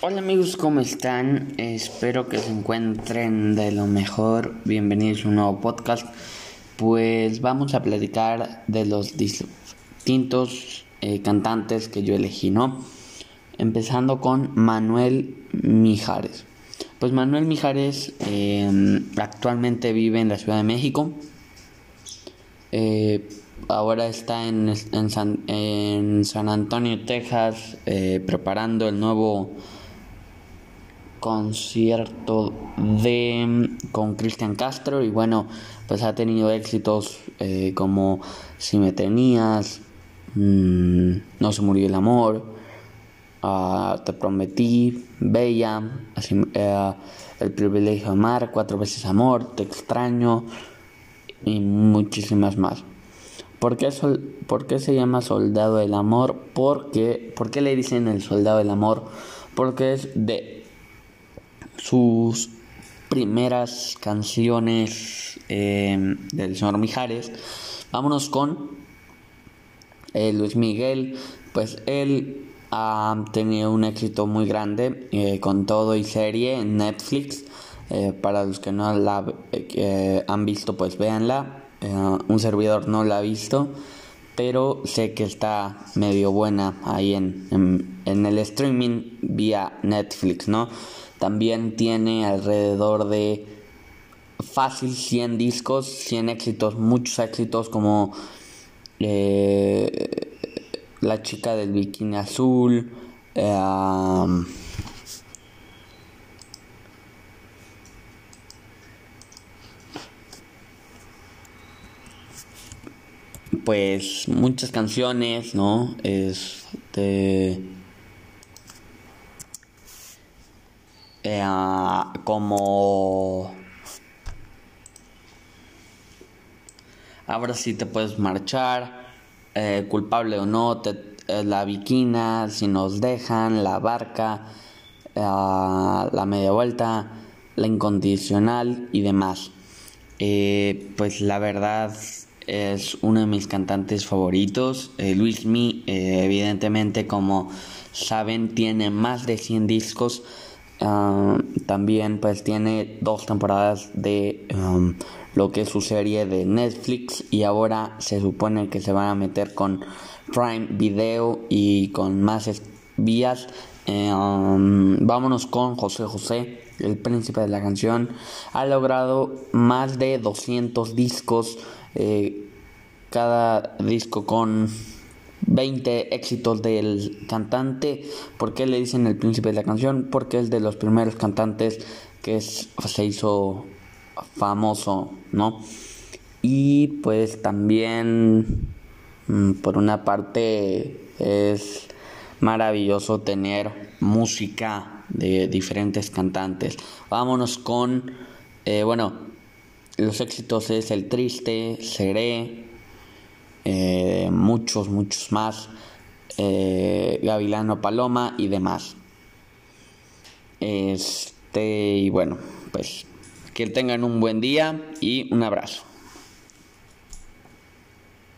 Hola amigos, ¿cómo están? Espero que se encuentren de lo mejor. Bienvenidos a un nuevo podcast. Pues vamos a platicar de los distintos eh, cantantes que yo elegí, ¿no? Empezando con Manuel Mijares. Pues Manuel Mijares em, actualmente vive en la Ciudad de México. Eh, ahora está en, San, en San, Antonio, Texas, eh, preparando el nuevo concierto de con Cristian Castro y bueno, pues ha tenido éxitos eh, como Si me tenías, mm, No se murió el amor, ah, Te prometí, Bella, eh, El privilegio de amar, Cuatro veces amor, Te extraño y muchísimas más. ¿Por qué, se llama Soldado del Amor? Porque, ¿Por qué le dicen el Soldado del Amor? Porque es de sus primeras canciones em, del señor Mijares. Vámonos con eh, Luis Miguel. Pues él ha tenido un éxito muy grande eh, con todo y serie en Netflix. Eh, para los que no la han visto, pues véanla. Eh, un servidor no la ha visto, pero sé que está medio buena ahí en, en, el streaming vía Netflix, ¿no? También tiene alrededor de fácil 100 discos, 100 éxitos, muchos éxitos como eh, La chica del bikini azul, eh, pues muchas canciones, ¿no? Este eh, como ahora sí te puedes marchar, eh, culpable o no, eh, la viquina, si nos dejan, la barca, la media vuelta, la incondicional y demás. pues la verdad es uno de mis cantantes favoritos. Eh, Luis Mi, eh, evidentemente, como saben, tiene más de 100 discos. Ah, también pues tiene dos temporadas de um, lo que es su serie de Netflix y ahora se supone que se van a meter con Prime Video y con más vías. Eh, um, vámonos con José José, el príncipe de la canción. Ha logrado más de 200 discos eh, cada disco con 20 éxitos del cantante. ¿Por qué le dicen el príncipe de la canción? Porque es de los primeros cantantes que se hizo famoso, ¿no? Y pues también, mm, por una parte, es maravilloso tener música de diferentes cantantes. Vámonos con, eh, bueno, los éxitos es El Triste, Seré, eh, muchos, muchos más, eh, Gavilano Paloma y demás. Este, y bueno, pues que tengan un buen día y un abrazo.